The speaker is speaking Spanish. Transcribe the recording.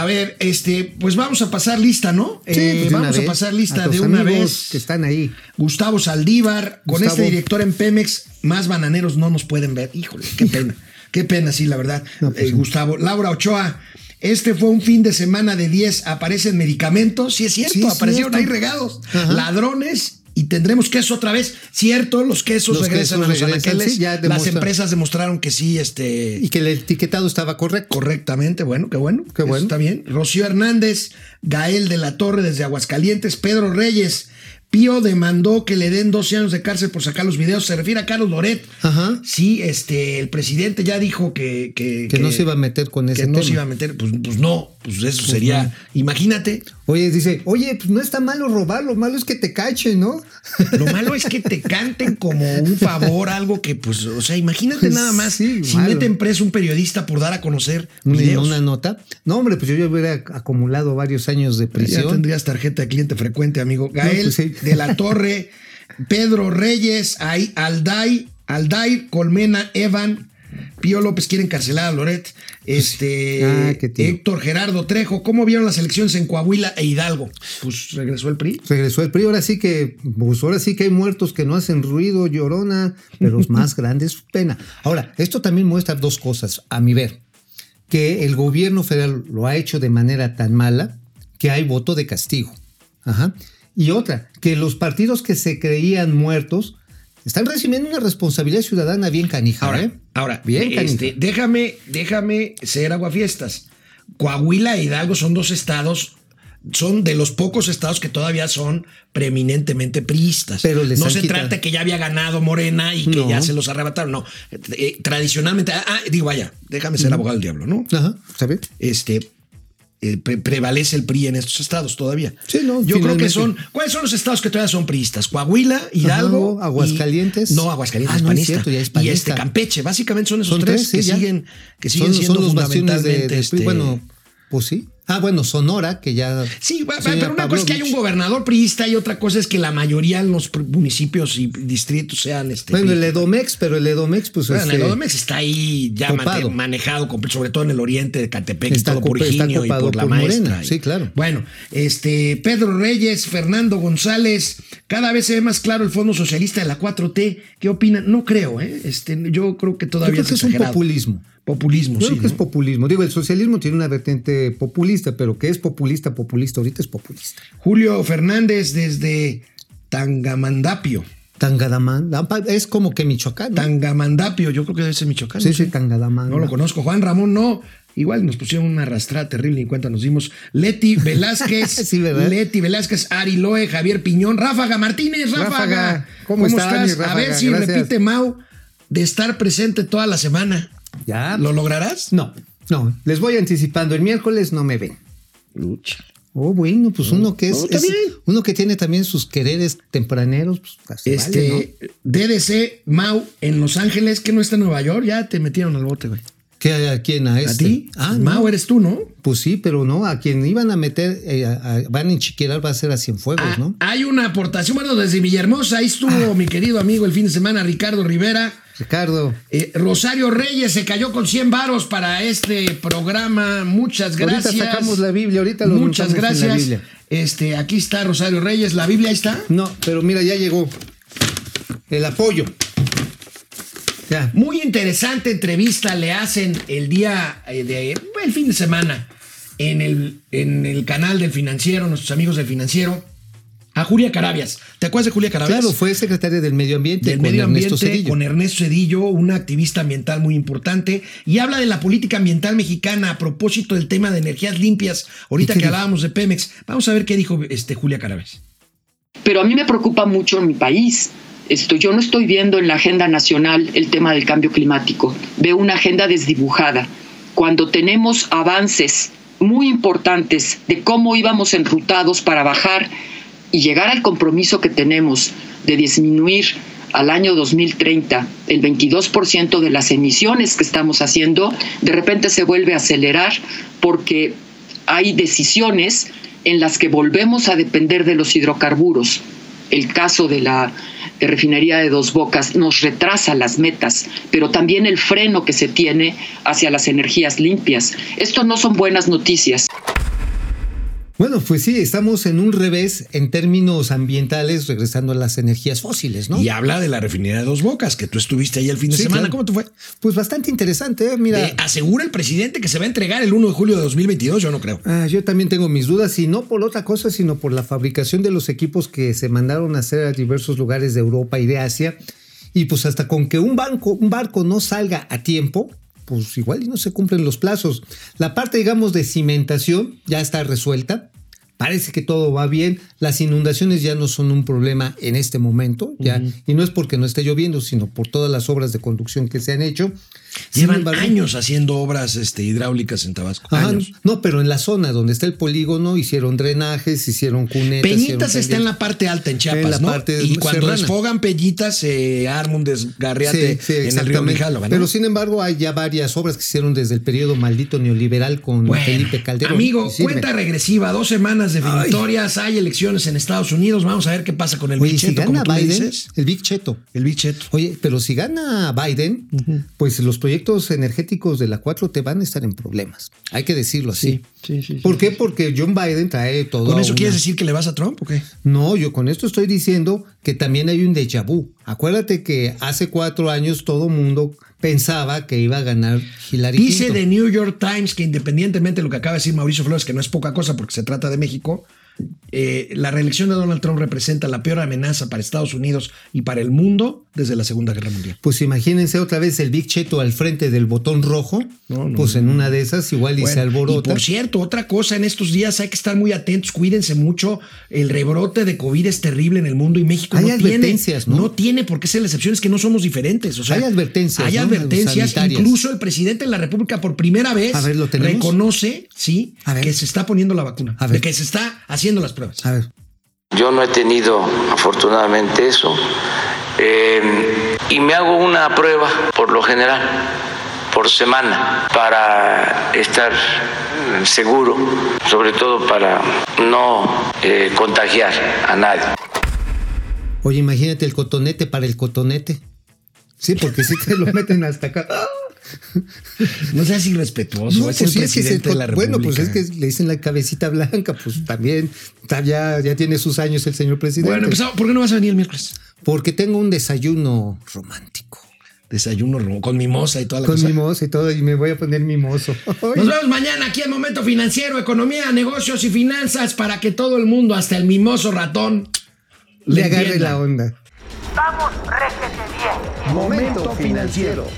A ver, este, pues vamos a pasar lista, ¿no? Sí, Eh, pues una vamos a pasar lista de una vez. Que están ahí. Gustavo Saldívar, con este director en Pemex, más bananeros no nos pueden ver. Híjole, qué pena. qué pena, sí, la verdad. No, pues Eh, sí. Gustavo, Laura Ochoa. Este fue un fin de semana de 10. Aparecen medicamentos. Sí, es cierto. Sí, aparecieron cierto. ahí regados. Ajá. Ladrones. Y tendremos queso otra vez. Cierto, los quesos Los regresan quesos a los anaqueles. sí, Las empresas demostraron que sí, este. Y que el etiquetado estaba correcto. Correctamente, bueno, qué bueno. Qué Eso bueno. Está bien. Rocío Hernández, Gael de la Torre desde Aguascalientes, Pedro Reyes. Pío demandó que le den 12 años de cárcel por sacar los videos. Se refiere a Carlos Loret. Ajá. Sí, este, el presidente ya dijo que. Que, Que no se iba a meter con que ese no se iba a meter. Pues, pues no, pues eso sería. Imagínate. Oye, dice, oye, pues no está malo robar, lo malo es que te cachen, ¿no? Lo malo es que te canten como un favor, algo que, pues, o sea, imagínate Pues nada más. sí, si malo. meten preso un periodista por dar a conocer Una, videos. una nota. No, hombre, pues yo ya hubiera acumulado varios años de Ya prisión. tendrías tarjeta de cliente frecuente, amigo. Gael pues sí. de la Torre, Pedro Reyes, ahí, Alday, Aldair, Colmena, Evan, Pío López quiere encarcelar a Loret, este Ah. Héctor Gerardo Trejo. ¿Cómo vieron las elecciones en Coahuila e Hidalgo? Pues regresó el PRI. Regresó el PRI, ahora sí que, pues ahora sí que hay muertos que no hacen ruido, llorona, pero los más grandes, pena. Ahora, esto también muestra dos cosas, a mi ver, que el gobierno federal lo ha hecho de manera tan mala que hay voto de castigo. Ajá. Y otra, que los partidos que se creían muertos están recibiendo una responsabilidad ciudadana bien canija. Ahora, ¿eh? ahora bien canija. este, déjame, déjame ser aguafiestas. Coahuila e Hidalgo son dos estados, son de los pocos estados que todavía son preeminentemente priistas. Pero les no se quitado- trata que ya había ganado Morena y que No. ya se los arrebataron. No, Eh, tradicionalmente, ah, ah, digo, vaya, déjame ser abogado del diablo, ¿no? Ajá, ¿sabes? Este eh, pre- prevalece el PRI en estos estados todavía. Sí, no, Yo creo que son. ¿Cuáles son los estados que todavía son priistas? Coahuila, Hidalgo, Ajá, Aguascalientes. y- no, Aguascalientes Ah, es no, es panista. cierto, ya es Y panista. este Campeche, básicamente son esos Son tres, tres, sí, que ya. siguen, que siguen son, siendo son los bastiones de, PRI. este, Bueno, pues sí. Ah, bueno, Sonora, que ya. Sí, pero una cosa es que hay un gobernador priista y otra cosa es que la mayoría en los municipios y distritos sean este. Bueno, el. Edomex, pero el Edomex, pues. Bueno, este, el Edomex está ahí ya copado. manejado, sobre todo en el oriente de Catepec, Está todo por copa- está y por la maestra. Sí, claro. Bueno, este Pedro Reyes, Fernando González, cada vez se ve más claro el fondo socialista de la 4T. ¿Qué opinan? No creo, ¿eh? Este, yo creo que Yo todavía creo que es un populismo. Populismo, Yo sí. creo que es populismo. Digo, el socialismo tiene una vertiente populista, pero que es populista, populista, ahorita es populista. Julio Fernández desde Tangamandapio. Tangadamán, es como que Michoacán. ¿no? Tangamandapio, yo creo que debe ser Michoacán. sí, no sí. Tangadamán. No lo conozco. Juan Ramón, no. Igual nos pusieron una arrastrada terrible, ni cuenta nos dimos. Leti Velázquez, Sí, ¿verdad? Leti Velázquez, Ari Loe, Javier Piñón, Ráfaga Martínez, Ráfaga. Ráfaga, ¿cómo está, mi A Ráfaga? ver si Gracias. repite Mau de estar presente toda la semana. Ya. ¿Lo lograrás? No, no. Les voy anticipando. El miércoles no me ven. Lucha. Oh, bueno, pues uno que es, uno que tiene también sus quereres tempraneros, pues así Este, vale, ¿no? DDC Mau en Los Ángeles, que no está en Nueva York, ya te metieron al bote, güey. ¿Qué, ¿A quién? ¿A ¿A este? ti? Ah, Mau no. eres tú, ¿no? Pues sí, pero no, a quien iban a meter, eh, a- a- van a enchiquerar, va a ser a Cienfuegos, Ah, ¿no? Hay una aportación, bueno, desde Villahermosa, ahí estuvo mi querido amigo el fin de semana, Ricardo Rivera. Ricardo, Eh, Rosario Reyes se cayó con 100 varos para este programa. Muchas gracias. ahorita sacamos la Biblia, ahorita lo Muchas montamos en la gracias. Biblia. Este, aquí está Rosario Reyes. La Biblia ahí está. No, pero mira, ya llegó el apoyo. Ya. Muy interesante entrevista le hacen el día eh, de el fin de semana en el, en el canal del financiero, nuestros amigos del financiero, a Julia Carabias. ¿Te acuerdas de Julia Carabias? Claro, fue secretaria del Medio Ambiente del con medio Ernesto Cedillo. con Ernesto Cedillo, una activista ambiental muy importante, y habla de la política ambiental mexicana a propósito del tema de energías limpias, ahorita ¿Y qué que dijo? hablábamos de Pemex. Vamos a ver qué dijo este Julia Carabias. Pero a mí me preocupa mucho en mi país. Esto, yo no estoy viendo en la agenda nacional el tema del cambio climático. Veo una agenda desdibujada. Cuando tenemos avances muy importantes de cómo íbamos enrutados para bajar y llegar al compromiso que tenemos de disminuir al año 2030 el 22% de las emisiones que estamos haciendo, de repente se vuelve a acelerar porque hay decisiones en las que volvemos a depender de los hidrocarburos el caso de la refinería de Dos Bocas nos retrasa las metas, pero también el freno que se tiene hacia las energías limpias. Esto no son buenas noticias. Bueno, pues sí, estamos en un revés en términos ambientales, regresando a las energías fósiles, ¿no? Y habla de la refinería de Dos Bocas, que tú estuviste ahí el fin de Sí, semana. claro. ¿Cómo te fue? Pues bastante interesante, ¿eh? mira. Eh, asegura el presidente que se va a entregar el 1 de julio de 2022, yo no creo. Ah, yo también tengo mis dudas, y no por otra cosa, sino por la fabricación de los equipos que se mandaron a hacer a diversos lugares de Europa y de Asia. Y pues hasta con que un, banco, un barco no salga a tiempo, pues igual y no se cumplen los plazos. La parte, digamos, de cimentación ya está resuelta. Parece que todo va bien. Las inundaciones ya no son un problema en este momento. Ya, Y no es porque no esté lloviendo, sino por todas las obras de conducción que se han hecho. Llevan embargo- años haciendo obras este, hidráulicas en Tabasco. Ajá, años. no, pero en la zona donde está el polígono hicieron drenajes, hicieron cunetas. Peñitas hicieron está en la parte alta en Chiapas, En la ¿no? parte y cuando serrana. desfogan Peñitas se arma un desgarriate Sí, sí, en el río ¿no? Pero sin embargo hay ya varias obras que hicieron desde el periodo maldito neoliberal con Bueno, Felipe Calderón. Amigo, cuenta regresiva, dos semanas definitorias, hay elecciones en Estados Unidos, vamos a ver qué pasa con el Oye, Big si Cheto, gana Biden, dices. el Big Cheto. El Big Cheto. Oye, pero si gana Biden, pues los proyectos energéticos de la 4T van a estar en problemas. Hay que decirlo así. sí, sí. ¿Por qué? Porque John Biden trae todo. ¿Con eso quieres decir que le vas a Trump o qué? No, yo con esto estoy diciendo que también hay un déjà vu. Acuérdate que hace cuatro años todo mundo pensaba que iba a ganar Hillary Dice Clinton. The New York Times que independientemente de lo que acaba de decir Mauricio Flores, que no es poca cosa porque se trata de México, eh, la reelección de Donald Trump representa la peor amenaza para Estados Unidos y para el mundo desde la Segunda Guerra Mundial. Pues imagínense otra vez el Big Cheto al frente del botón rojo. No, no, pues en una de esas igual y Bueno, se alborota. Y por cierto, otra cosa, en estos días hay que estar muy atentos, cuídense mucho. El rebrote de COVID es terrible en el mundo y México Hay no tiene. advertencias, ¿no? tiene por qué ser la excepción, es que no somos diferentes. O sea, Hay advertencias, Hay ¿no? advertencias. Incluso el presidente de la República por primera vez A ver, ¿lo tenemos? reconoce, sí, A ver. que se está poniendo la vacuna, A ver. de que se está haciendo las pruebas. A ver. Yo no he tenido afortunadamente eso. Eh, y me hago una prueba por lo general, por semana, para estar seguro, sobre todo para no eh, contagiar a nadie. Oye, imagínate el cotonete para el cotonete. Sí, porque si te lo meten hasta acá. No seas irrespetuoso, No, es pues el sí, es que es el presidente de la República. bueno, pues es que le dicen la cabecita blanca, pues también está ya, ya tiene sus años el señor presidente. Bueno, empezamos. ¿Por qué no vas a venir el miércoles? Porque tengo un desayuno romántico. Desayuno con mimosa y toda la Con cosa. mimoso y todo, y me voy a poner mimoso. Nos vemos mañana aquí en Momento Financiero, Economía, Negocios y Finanzas para que todo el mundo, hasta el mimoso ratón, Le le agarre entienda. la onda. Vamos, réjete bien. Momento Financiero.